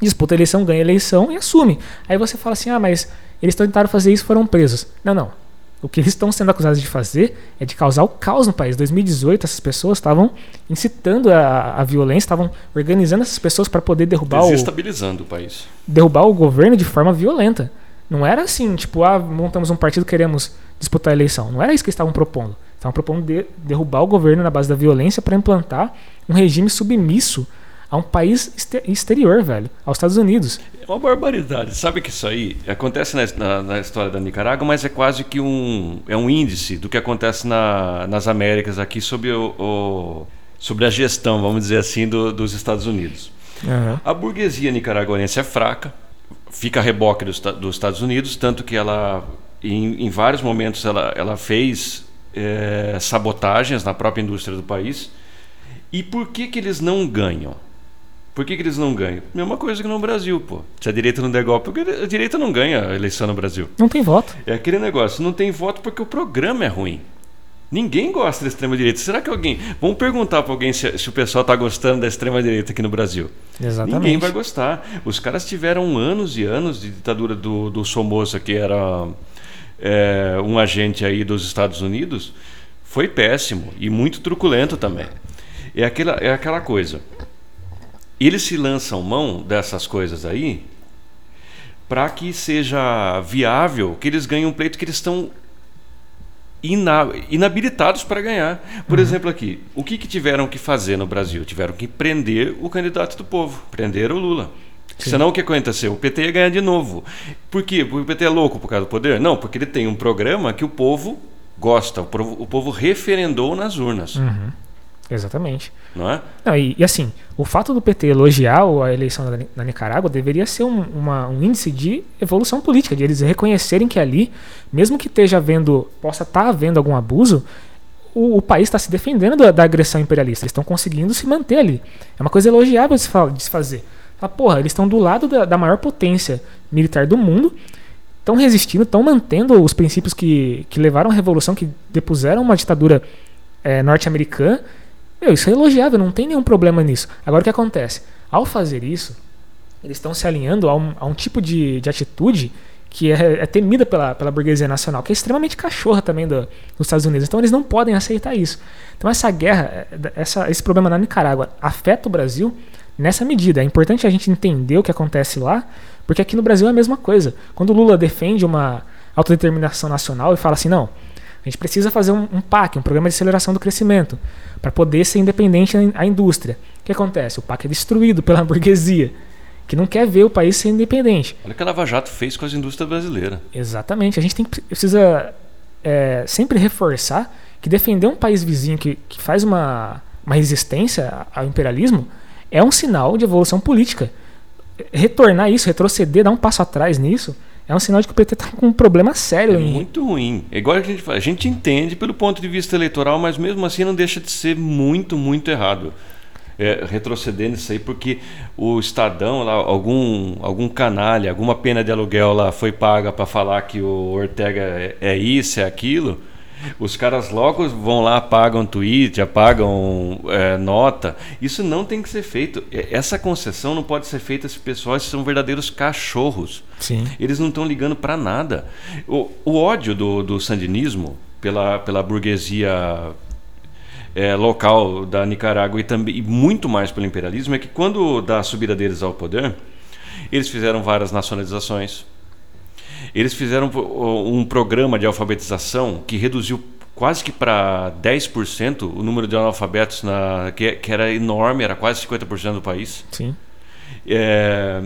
Disputa a eleição, ganha eleição e assume. Aí você fala assim: ah, mas eles tentaram fazer isso foram presos. Não, não. O que eles estão sendo acusados de fazer é de causar o caos no país. Em 2018, essas pessoas estavam incitando a, a violência, estavam organizando essas pessoas para poder derrubar Desestabilizando o... o país. Derrubar o governo de forma violenta. Não era assim, tipo, ah, montamos um partido queremos disputar a eleição. Não era isso que eles estavam propondo. Estavam propondo de, derrubar o governo na base da violência para implantar um regime submisso a um país exterior, velho, aos Estados Unidos. É uma barbaridade. Sabe que isso aí acontece na, na, na, história da Nicarágua, mas é quase que um, é um índice do que acontece na, nas Américas aqui sobre, o, o, sobre a gestão, vamos dizer assim, do, dos Estados Unidos. Uhum. A burguesia nicaragüense é fraca, fica a reboque dos, dos Estados Unidos, tanto que ela, em, em vários momentos, ela, ela fez é, sabotagens na própria indústria do país. E por que, que eles não ganham? Por que, que eles não ganham? Mesma coisa que no Brasil, pô. Se a direita não der golpe, porque a direita não ganha a eleição no Brasil. Não tem voto. É aquele negócio, não tem voto porque o programa é ruim. Ninguém gosta da extrema-direita. Será que alguém. Vamos perguntar para alguém se, se, o pessoal está gostando da extrema-direita aqui no Brasil. Exatamente. Ninguém vai gostar. Os caras tiveram anos e anos de ditadura do, do Somoza, que era é, um agente aí dos Estados Unidos. Foi péssimo e muito truculento também. É aquela, é aquela coisa. Eles se lançam mão dessas coisas aí para que seja viável que eles ganhem um pleito que eles estão inabilitados para ganhar. Por uhum. exemplo, aqui, o que, que, tiveram que fazer no Brasil? Tiveram que prender o candidato do povo, prender o Lula. Sim. Senão o que aconteceu? O PT ia ganhar de novo. Por quê? Porque o PT é louco por causa do poder? Não, porque ele tem um programa que o povo gosta, o povo, o povo referendou nas urnas. Uhum. Exatamente. Não é? Não, e, e, assim, o fato do PT elogiar a eleição da, da Nicarágua deveria ser um, uma, um índice de evolução política, de eles reconhecerem que ali, mesmo que esteja havendo, possa estar tá havendo algum abuso, o, o país está se defendendo da, da, agressão imperialista. Eles estão conseguindo se manter ali. É uma coisa elogiável de se, de se fazer. Fala, porra, eles estão do lado da, da maior potência militar do mundo, estão resistindo, estão mantendo os princípios que, que levaram à revolução, que depuseram uma ditadura é, norte-americana meu, isso é elogiável, não tem nenhum problema nisso. Agora o que acontece? Ao fazer isso, eles estão se alinhando a um, a um tipo de, de atitude que é, é, temida pela, pela burguesia nacional, que é extremamente cachorra também do, dos Estados Unidos. Então eles não podem aceitar isso. Então essa guerra, é, essa, esse problema na Nicarágua afeta o Brasil nessa medida. É importante a gente entender o que acontece lá, porque aqui no Brasil é a mesma coisa. Quando o Lula defende uma autodeterminação nacional e fala assim, não, a gente precisa fazer um, um PAC, um programa de aceleração do crescimento, para poder ser independente a indústria. O que acontece? O PAC é destruído pela burguesia, que não quer ver o país ser independente. Olha o que a Lava Jato fez com as indústrias brasileiras. Exatamente. A gente tem, precisa é, sempre reforçar que defender um país vizinho que, que faz uma, uma resistência ao imperialismo é um sinal de evolução política. Retornar isso, retroceder, dar um passo atrás nisso, é um sinal de que o PT está com um problema sério. É muito ruim. É igual a gente fala, a gente entende pelo ponto de vista eleitoral, mas mesmo assim não deixa de ser muito, muito errado. É, retroceder nisso aí, porque o Estadão, lá, algum, algum canalha, alguma pena de aluguel lá foi paga para falar que o Ortega é, é isso, é aquilo. Os caras logo vão lá, apagam tweet, apagam é, nota. Isso não tem que ser feito. Essa concessão não pode ser feita se pessoas são verdadeiros cachorros. Sim. Eles não estão ligando para nada. O, o ódio do, do sandinismo pela, pela burguesia é, local da Nicarágua e também e muito mais pelo imperialismo é que quando da subida deles ao poder, eles fizeram várias nacionalizações eles fizeram um programa de alfabetização que reduziu quase que para 10% o número de analfabetos, na, que, que, era enorme, era quase 50% do país. Sim. É,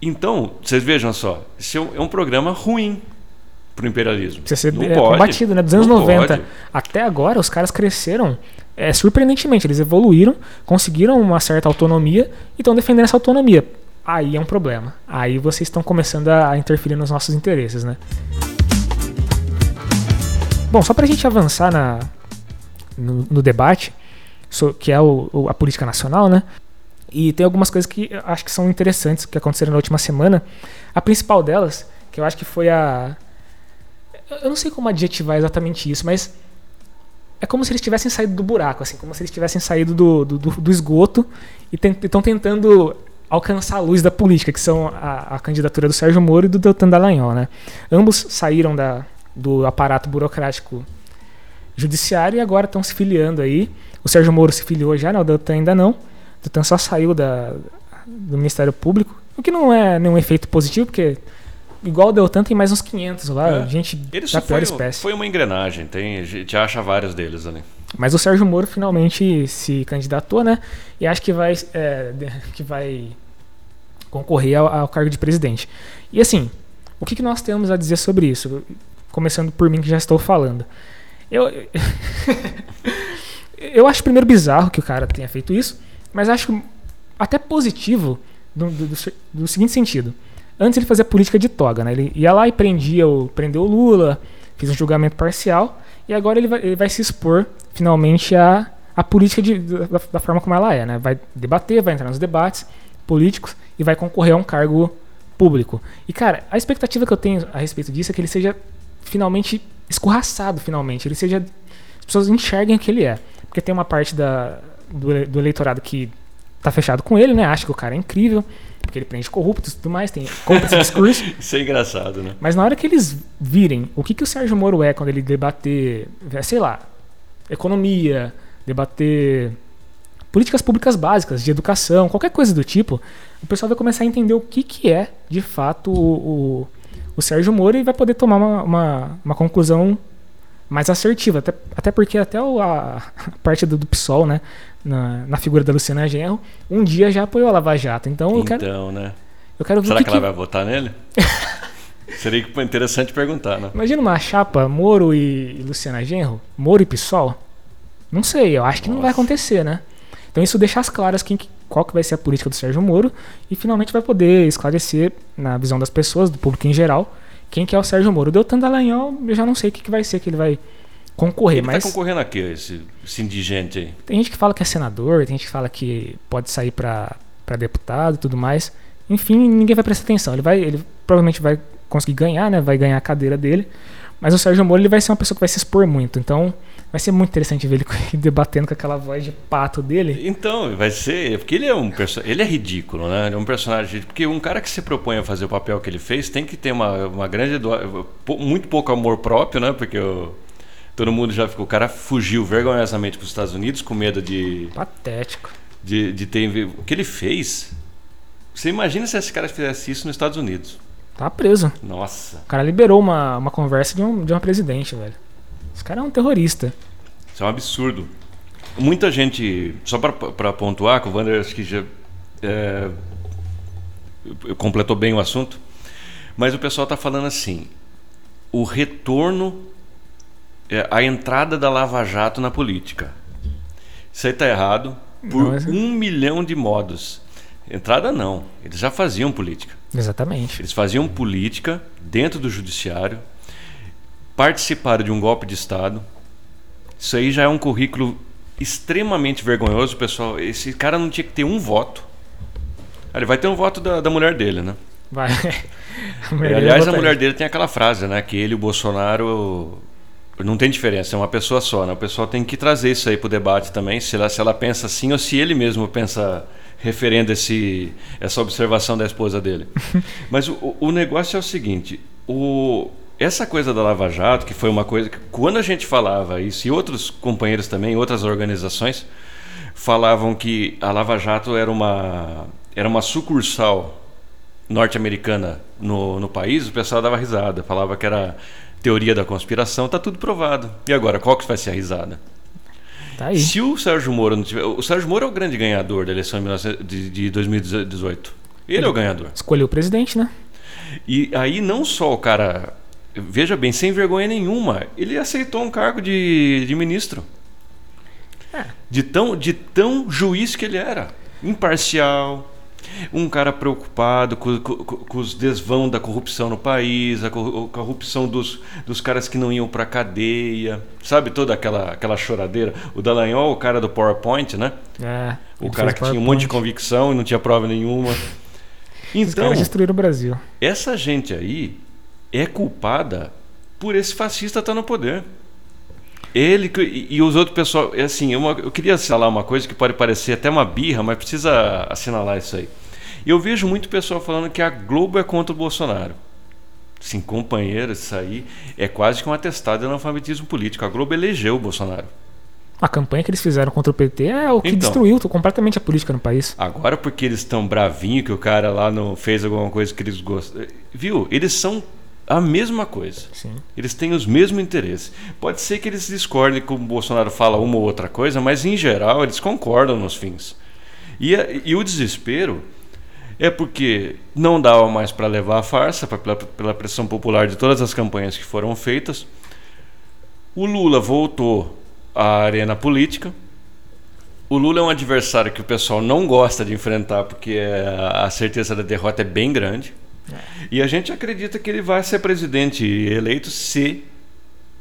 então, vocês vejam só, isso é um, é um programa ruim para o imperialismo. Precisa ser não é, pode, combatido, né? Dos anos 90 pode. até agora, os caras cresceram é, surpreendentemente. Eles evoluíram, conseguiram uma certa autonomia e estão defendendo essa autonomia aí é um problema. Aí vocês estão começando a interferir nos nossos interesses, né? Bom, só para a gente avançar na, no, no debate, que é o, a política nacional, né? E tem algumas coisas que eu acho que são interessantes que aconteceram na última semana. A principal delas, que eu acho que foi a. Eu não sei como adjetivar exatamente isso, mas é como se eles tivessem saído do buraco, assim, como se eles tivessem saído do, do, do esgoto e estão tentando alcançar a luz da política, que são a, a candidatura do Sérgio Moro e do Deltan Dallagnol. Né? Ambos saíram da, do aparato burocrático judiciário e agora estão se filiando aí. O Sérgio Moro se filiou já, né? o Deltan ainda não. O Deltan só saiu da, do Ministério Público, o que não é nenhum efeito positivo, porque igual o Deltan tem mais uns 500 lá, é. gente Ele da pior foi, espécie. Foi uma engrenagem, tem, a gente acha vários deles ali. Mas o Sérgio Moro finalmente se candidatou, né? E acho que vai, é, que vai concorrer ao, ao, cargo de presidente. E assim, o que, que nós temos a dizer sobre isso? Começando por mim que já estou falando. Eu, eu acho primeiro bizarro que o cara tenha feito isso, mas acho até positivo do, do, do seguinte sentido. Antes ele fazia política de toga, né? Ele ia lá e prendia o, prendeu o Lula, fez um julgamento parcial, e agora ele vai, ele vai se expor finalmente a, a política de, da, da, forma como ela é, né? Vai debater, vai entrar nos debates políticos e vai concorrer a um cargo público. E cara, a expectativa que eu tenho a respeito disso é que ele seja finalmente escorraçado, finalmente, ele seja as pessoas enxerguem o que ele é, porque tem uma parte da, do, do eleitorado que tá fechado com ele, né? Acha que o cara é incrível, porque ele prende corruptos e tudo mais, tem compra esse discurso. Isso é engraçado, né? Mas na hora que eles virem o que, que o Sérgio Moro é quando ele debater, sei lá, economia, debater políticas públicas básicas, de educação, qualquer coisa do tipo, o pessoal vai começar a entender o que, que é, de fato, o, o, o Sérgio Moro e vai poder tomar uma, uma, uma conclusão mais assertiva. Até, até porque até o, a, a parte do, do PSOL, né, na, na figura da Luciana Genro, um dia já apoiou a Lava Jato. Então eu quero. Então, né? Eu quero ver Será que, que ela vai votar nele? Seria interessante perguntar, né? Imagina uma chapa Moro e Luciana Genro, Moro e PSOL. Não sei, eu acho que Nossa. não vai acontecer, né? Então isso deixa as claras quem, qual que vai ser a política do Sérgio Moro e finalmente vai poder esclarecer na visão das pessoas, do público em geral, quem que é o Sérgio Moro. Deu tanto Dallagnol, eu já não sei o que, que vai ser que ele vai concorrer. Ele mas tá concorrendo a quê, esse, esse indigente aí? Tem gente que fala que é senador, tem gente que fala que pode sair para deputado e tudo mais. Enfim, ninguém vai prestar atenção. Ele vai, ele provavelmente vai conseguir ganhar, né? Vai ganhar a cadeira dele. Mas o Sérgio Moro ele vai ser uma pessoa que vai se expor muito. Então, vai ser muito interessante ver ele debatendo com aquela voz de pato dele. Então, vai ser. Porque ele é um ele é ridículo, né? Ele é um personagem. Porque um cara que se propõe a fazer o papel que ele fez tem que ter uma, uma grande. muito pouco amor próprio, né? Porque o, todo mundo já ficou. O cara fugiu vergonhosamente para os Estados Unidos com medo de. Patético. De, de ter. O que ele fez. Você imagina se esse cara fizesse isso nos Estados Unidos? Tá preso. Nossa. O cara liberou uma, uma conversa de, um, de uma presidente, velho. Esse cara é um terrorista. Isso é um absurdo. Muita gente, só para pontuar, que o Wander acho que já é, completou bem o assunto, mas o pessoal está falando assim: o retorno, é, a entrada da Lava Jato na política. Isso aí está errado por mas... um milhão de modos. Entrada não, eles já faziam política. Exatamente. Eles faziam política dentro do judiciário, participaram de um golpe de Estado. Isso aí já é um currículo extremamente vergonhoso, pessoal. Esse cara não tinha que ter um voto. Ele vai ter um voto da, da mulher dele, né? Vai. a aliás, a mulher dele tem aquela frase, né? Que ele e o Bolsonaro não tem diferença, é uma pessoa só, né? O pessoal tem que trazer isso aí pro debate também, se ela, se ela pensa assim ou se ele mesmo pensa referendo esse, essa observação da esposa dele. Mas o, o negócio é o seguinte: o, essa coisa da Lava Jato, que foi uma coisa que, quando a gente falava isso, e outros companheiros também, outras organizações, falavam que a Lava Jato era uma, era uma sucursal norte-americana no, no país, o pessoal dava risada, falava que era teoria da conspiração, está tudo provado. E agora, qual que vai ser a risada? Tá Se o Sérgio Moro não tiver. O Sérgio Moro é o grande ganhador da eleição de, de 2018. Ele, Ele é o ganhador. Escolheu o presidente, né? E aí não só o cara. Veja bem, sem vergonha nenhuma, ele aceitou um cargo de, de ministro. É. De, tão, de tão juiz que ele era. Imparcial, um cara preocupado com, com, com, os desvão da corrupção no país, a corrupção dos, dos caras que não iam para cadeia, sabe toda aquela, aquela choradeira. O Dallagnol, o cara do PowerPoint, né? É, o cara que tinha um monte de convicção e não tinha prova nenhuma. Então, Os caras destruíram o Brasil. Essa gente aí é culpada por esse fascista estar no poder. Ele e os outros pessoal, é assim, eu, eu queria assinalar uma coisa que pode parecer até uma birra, mas precisa assinalar isso aí. Eu vejo muito pessoal falando que a Globo é contra o Bolsonaro. Sim, companheiro, isso aí é quase que um atestado de analfabetismo político. A Globo elegeu o Bolsonaro. A campanha que eles fizeram contra o PT é o que então, destruiu completamente a política no país. Agora porque eles estão bravinho que o cara lá não fez alguma coisa que eles gostam. Viu? Eles são a mesma coisa. Sim. Eles têm os mesmos interesses. Pode ser que eles discordem como o Bolsonaro fala uma ou outra coisa, mas em geral eles concordam nos fins. E, e o desespero é porque não dava mais para levar a farsa, pra, pela, pela pressão popular de todas as campanhas que foram feitas. O Lula voltou à arena política. O Lula é um adversário que o pessoal não gosta de enfrentar porque a certeza da derrota é bem grande. É. E a gente acredita que ele vai ser presidente eleito se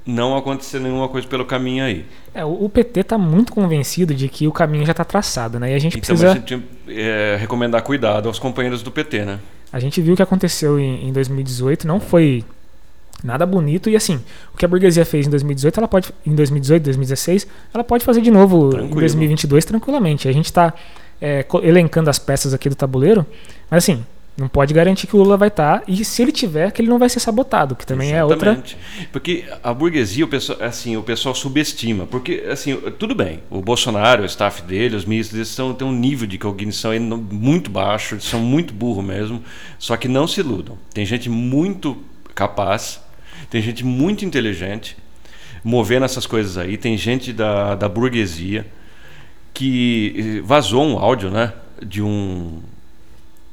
não acontecer nenhuma coisa pelo caminho aí. É, o PT está muito convencido de que o caminho já está traçado, né? E a gente então, precisa. A gente, é, recomendar cuidado aos companheiros do PT, né? A gente viu o que aconteceu em, em 2018, não foi nada bonito e assim, o que a burguesia fez em 2018, ela pode em 2018, 2016, ela pode fazer de novo Tranquilo. em 2022 tranquilamente. A gente está é, elencando as peças aqui do tabuleiro, mas assim, não pode garantir que o Lula vai estar. Tá, e se ele tiver, que ele não vai ser sabotado, que também Exatamente. é outra. Porque a burguesia, o pessoal, assim, o pessoal subestima. Porque, assim, tudo bem, o Bolsonaro, o staff dele, os ministros, eles são, têm um nível de cognição muito baixo, são muito burros mesmo. Só que não se iludam. Tem gente muito capaz, tem gente muito inteligente movendo essas coisas aí. Tem gente da, da burguesia que vazou um áudio, né? De um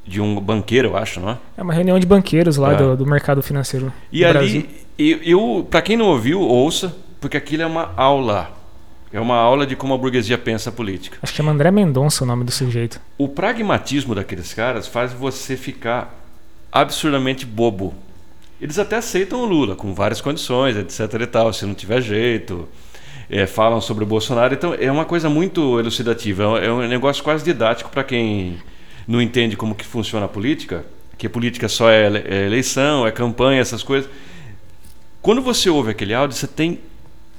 de um banqueiro, eu acho, não é? É uma reunião de banqueiros lá É. do, do mercado financeiro E ali, Brasil. eu, eu para quem não ouviu, ouça, porque aquilo é uma aula. É uma aula de como a burguesia pensa a política. Acho que chama André Mendonça o nome do sujeito. O pragmatismo daqueles caras faz você ficar absurdamente bobo. Eles até aceitam o Lula, com várias condições, etc e tal, se não tiver jeito. É, falam sobre o Bolsonaro. Então é uma coisa muito elucidativa. É um negócio quase didático para quem não entende como que funciona a política, que a política só é é eleição, é campanha, essas coisas. Quando você ouve aquele áudio, você tem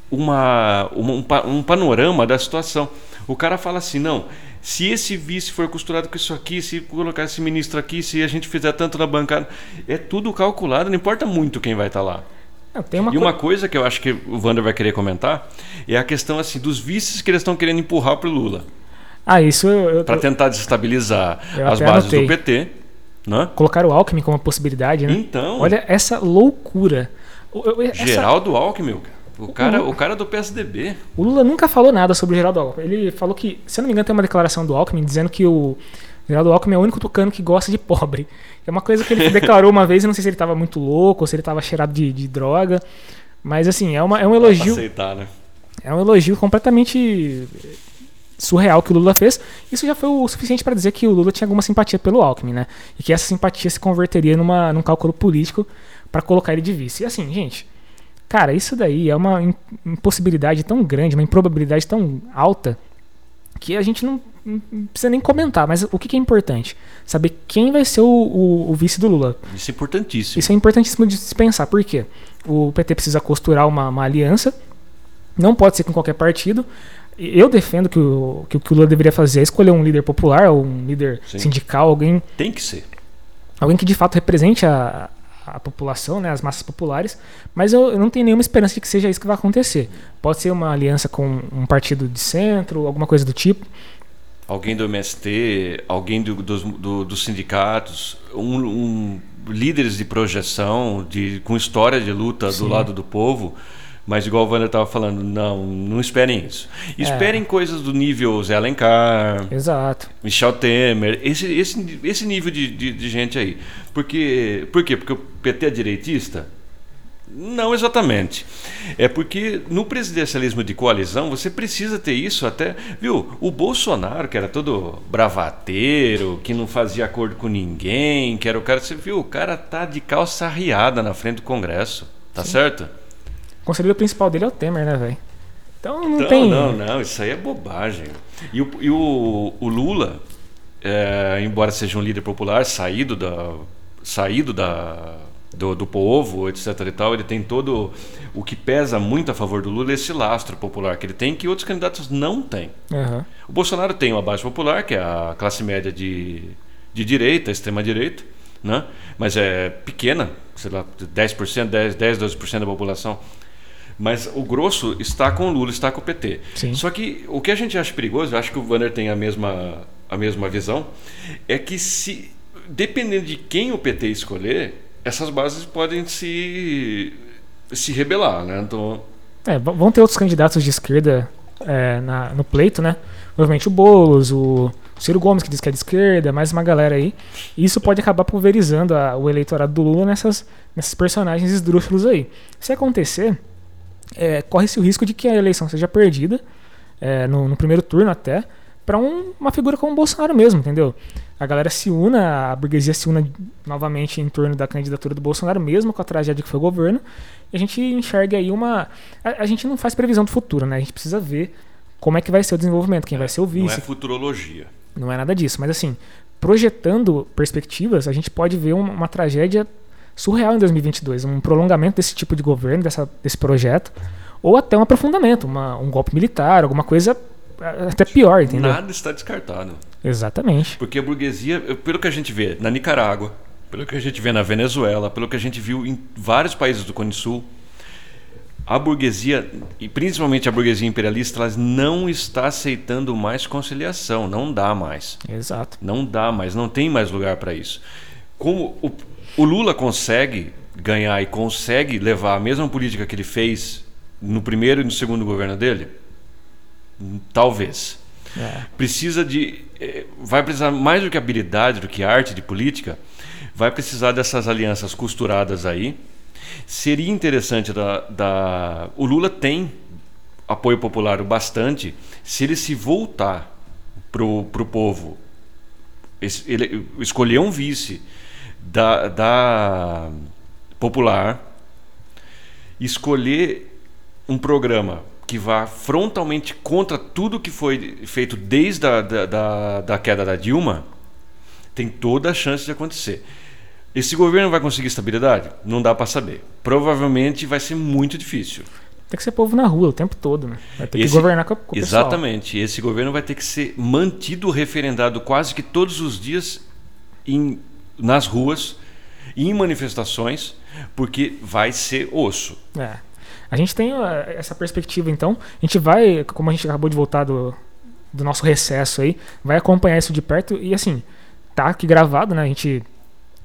uma, uma- um, pa- um panorama da situação. O cara fala assim: não, se esse vice for costurado com isso aqui, se colocar esse ministro aqui, se a gente fizer tanto na bancada, é tudo calculado, não importa muito quem vai estar lá. Não, uma e uma coi- coisa que eu acho que o Wander vai querer comentar é a questão assim dos vices que eles estão querendo empurrar para o Lula, Ah, isso para tentar desestabilizar as bases anotei. do PT, né? colocar o Alckmin como possibilidade, né? Então, Olha essa loucura. Essa- Geraldo Alckmin, o cara, o cara do PSDB. O Lula nunca falou nada sobre o Geraldo Alckmin. Ele falou que, se eu não me engano, tem uma declaração do Alckmin dizendo que o Geraldo Alckmin é o único tucano que gosta de pobre. É uma coisa que ele declarou uma vez, eu não sei se ele estava muito louco ou se ele estava cheirado de, de droga. Mas assim, é, uma, é um elogio. aceitar, né? É um elogio completamente surreal que o Lula fez. Isso já foi o suficiente para dizer que o Lula tinha alguma simpatia pelo Alckmin, né? E que essa simpatia se converteria numa, num cálculo político para colocar ele de vice. E assim, gente, cara, isso daí é uma im- impossibilidade tão grande, uma improbabilidade tão alta que a gente não, não precisa nem comentar. Mas o que, que é importante? Saber quem vai ser o, o- o vice do Lula. Isso é importantíssimo. Isso é importantíssimo de se pensar. Por quê? O PT precisa costurar uma, uma aliança. Não pode ser com qualquer partido. Eu defendo que o, que o que o Lula deveria fazer é escolher um líder popular, ou um líder Sim. sindical, alguém, Tem que ser. alguém que de fato represente a, a população, né, as massas populares. Mas eu, eu não tenho nenhuma esperança de que seja isso que vai acontecer. Pode ser uma aliança com um partido de centro, alguma coisa do tipo. Alguém do MST, alguém do- dos, do- dos sindicatos, um, um- líderes de projeção, de, com história de luta Sim. do lado do povo. Mas igual o Wander estava falando, não, não esperem isso. Esperem coisas do nível Zé Alencar, Exato. Michel Temer, esse, esse, esse nível de, de, de gente aí. Porque, por quê? Porque o PT é direitista? Não exatamente. É porque no presidencialismo de coalizão você precisa ter isso até. Viu? O Bolsonaro, que era todo bravateiro, que não fazia acordo com ninguém, que era o cara. Você viu? O cara tá de calça arriada na frente do Congresso. Tá certo? O conselheiro principal dele é o Temer, né, velho? Então não Não, tem. não, não, isso aí é bobagem. E o, e o, o Lula, é, embora seja um líder popular, saído da, saído da, do, do povo, etc e tal, ele tem todo o que pesa muito a favor do Lula, é esse lastro popular que ele tem que outros candidatos não têm. Aham. O Bolsonaro tem uma base popular, que é a classe média de, de direita, extrema direita, né? mas é pequena, sei lá, 10%, 10, 10 12% da população. Mas o grosso está com o Lula, está com o PT. Sim. Só que o que a gente acha perigoso, eu acho que o Wanner tem a mesma, a mesma visão, é que se dependendo de quem o PT escolher, essas bases podem se, se rebelar. Né? Então, É, vão ter outros candidatos de esquerda é, na- no pleito, né? Provavelmente o Boulos, o Ciro Gomes, que diz que é de esquerda, mais uma galera aí. E isso pode acabar pulverizando a- o eleitorado do Lula nessas, nesses personagens esdrúxulos aí. Se acontecer, é, corre-se o risco de que a eleição seja perdida, é, no, no primeiro turno até, para uma figura como o Bolsonaro mesmo, entendeu? A galera se una, a burguesia se una novamente em torno da candidatura do Bolsonaro, mesmo com a tragédia que foi o governo, e a gente enxerga aí uma. A, a gente não faz previsão do futuro, né? A gente precisa ver como é que vai ser o desenvolvimento, quem vai ser o não vice. é futurologia. Não é nada disso, mas assim, projetando perspectivas, a gente pode ver uma, uma tragédia surreal em 2022, um prolongamento desse tipo de governo, dessa, desse projeto, ou até um aprofundamento, uma- um golpe militar, alguma coisa eh, até pior, entendeu? Nada está descartado. Exatamente. Porque a burguesia, pelo que a gente vê na Nicarágua, pelo que a gente vê na Venezuela, pelo que a gente viu em vários países do Cone Sul, a burguesia, e principalmente a burguesia imperialista, ela não está aceitando mais conciliação, não dá mais. Exato. Não dá mais, não tem mais lugar para isso. Como o, o Lula consegue ganhar e consegue levar a mesma política que ele fez no primeiro e no segundo governo dele? Talvez É. precisa de. eh, vai precisar mais do que habilidade, do que arte de política, vai precisar dessas alianças costuradas aí. Seria interessante da, da o Lula tem apoio popular bastante se ele se voltar pro, pro povo, ele escolher um vice da, da popular, escolher um programa que vá frontalmente contra tudo que foi feito desde a da, da, da queda da Dilma, tem toda a chance de acontecer. Esse governo vai conseguir estabilidade? Não dá para saber. Provavelmente vai ser muito difícil. Tem que ser povo na rua o tempo todo, né? Vai ter esse, que governar com, o Exatamente. Pessoal. Esse governo vai ter que ser mantido referendado quase que todos os dias em, nas ruas, em manifestações, porque vai ser osso. É. A gente tem essa perspectiva, então. A gente vai, como a gente acabou de voltar do, do nosso recesso aí, vai acompanhar isso de perto e assim, tá aqui gravado, né? A gente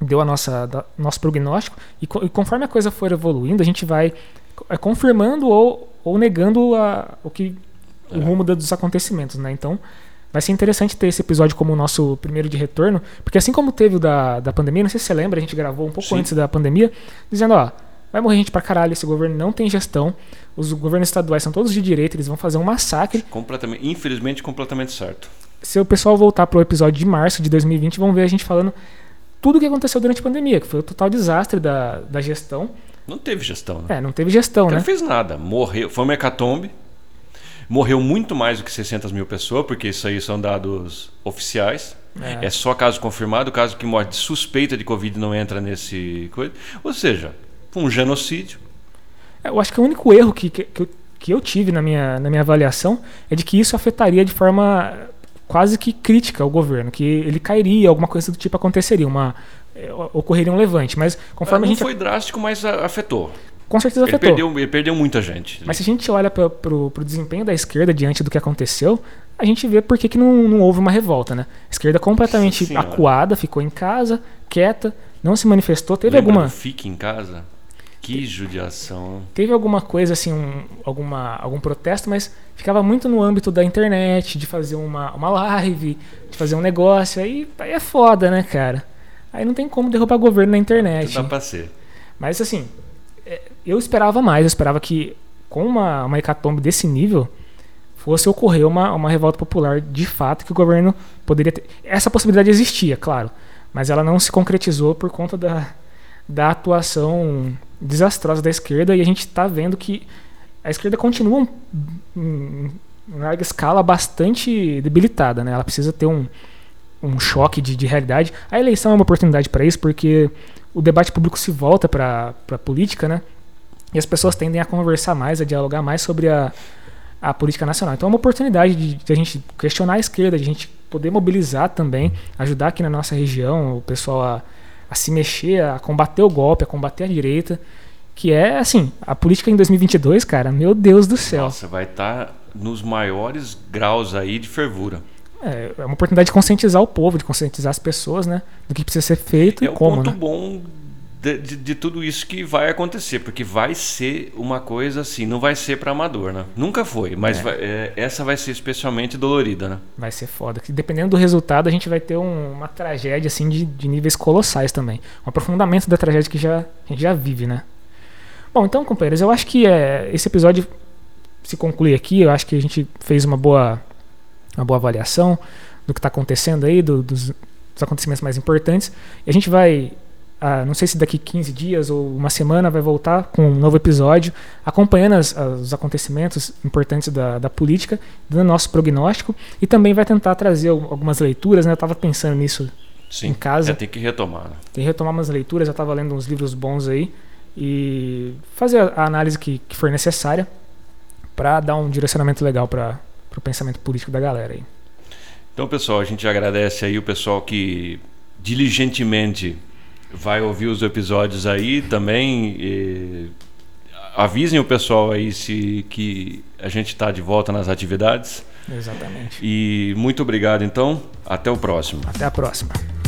deu a nossa da, nosso prognóstico e, e, conforme a coisa for evoluindo, a gente vai é, confirmando ou, ou negando a, o que é. o rumo dos acontecimentos, né? Então, vai ser interessante ter esse episódio como o nosso primeiro de retorno, porque assim como teve o da, da pandemia, não sei se você lembra, a gente gravou um pouco Sim. antes da pandemia, dizendo, ó, Vai morrer gente pra caralho, esse governo não tem gestão. Os governos estaduais são todos de direita, eles vão fazer um massacre. Completamente, infelizmente, completamente certo. Se o pessoal voltar pro episódio de março de 2020, vão ver a gente falando tudo o que aconteceu durante a pandemia, que foi o total desastre da, da gestão. Não teve gestão, né? É, não teve gestão, né? Não fez nada. Morreu, foi uma hecatombe. Morreu muito mais do que 600 mil pessoas, porque isso aí são dados oficiais. É. é só caso confirmado, caso que morre de suspeita de Covid não entra nesse coisa. Ou seja, um genocídio. É, eu acho que o único erro que, que, que, eu, que eu tive na minha, na minha avaliação é de que isso afetaria de forma quase que crítica o governo, que ele cairia, alguma coisa do tipo aconteceria, uma é, ocorreria um levante, mas conforme não a gente foi drástico, mas afetou. Com certeza ele afetou. Perdeu, ele perdeu muita gente. Mas se a gente olha para o desempenho da esquerda diante do que aconteceu, a gente vê por que, que não, não houve uma revolta, né? A esquerda completamente Sim, acuada, ficou em casa, quieta, não se manifestou. Teve Lembra alguma. Fique em casa? Que judiação. Teve alguma coisa assim, um, alguma, algum protesto, mas ficava muito no âmbito da internet, de fazer uma, uma live, de fazer um negócio. Aí, aí é foda, né, cara? Aí não tem como derrubar governo na internet. Dá pra ser. Mas assim, eu esperava mais, eu esperava que com uma, uma hecatombe desse nível fosse ocorrer uma, uma revolta popular de fato que o governo poderia ter. Essa possibilidade existia, claro, mas ela não se concretizou por conta da, da atuação desastrosa da esquerda e a gente está vendo que a esquerda continua em larga escala bastante debilitada, né? Ela precisa ter um, um choque de, de realidade. A eleição é uma oportunidade para isso, porque o debate público se volta para a política, né? E as pessoas tendem a conversar mais, a dialogar mais sobre a, a política nacional. Então é uma oportunidade de, de, a gente questionar a esquerda, de a gente poder mobilizar também, ajudar aqui na nossa região o pessoal a a se mexer, a combater o golpe, a combater a direita. Que é, assim, a política em 2022, cara, meu Deus do céu. Nossa, vai estar tá nos maiores graus aí de fervura. É, é uma oportunidade de conscientizar o povo, de conscientizar as pessoas, né? Do que precisa ser feito é e como. É um ponto né? bom de, de, de, tudo isso que vai acontecer, porque vai ser uma coisa assim, não vai ser para amador, né? Nunca foi, mas é. Vai, é, essa vai ser especialmente dolorida, né? Vai ser foda. Que dependendo do resultado, a gente vai ter um, uma tragédia assim de, de, níveis colossais também. Um aprofundamento da tragédia que já, a gente já vive, né? Bom, então, companheiros, eu acho que é, esse episódio se conclui aqui. Eu acho que a gente fez uma boa, uma boa avaliação do que está acontecendo aí, do, dos, dos acontecimentos mais importantes. E a gente vai ah, não sei se daqui 15 dias ou uma semana vai voltar com um novo episódio, acompanhando as, os acontecimentos importantes da, da, política, dando nosso prognóstico e também vai tentar trazer algumas leituras. Né? Eu estava pensando nisso Sim, em casa. É, tem que retomar. Né? Tem que retomar umas leituras, eu estava lendo uns livros bons aí e fazer a, a análise que, que for necessária para dar um direcionamento legal para o pensamento político da galera aí. Então, pessoal, a gente agradece aí o pessoal que diligentemente vai ouvir os episódios aí também. E avisem o pessoal aí se que a gente está de volta nas atividades. Exatamente. E muito obrigado então. Até o próximo. Até a próxima.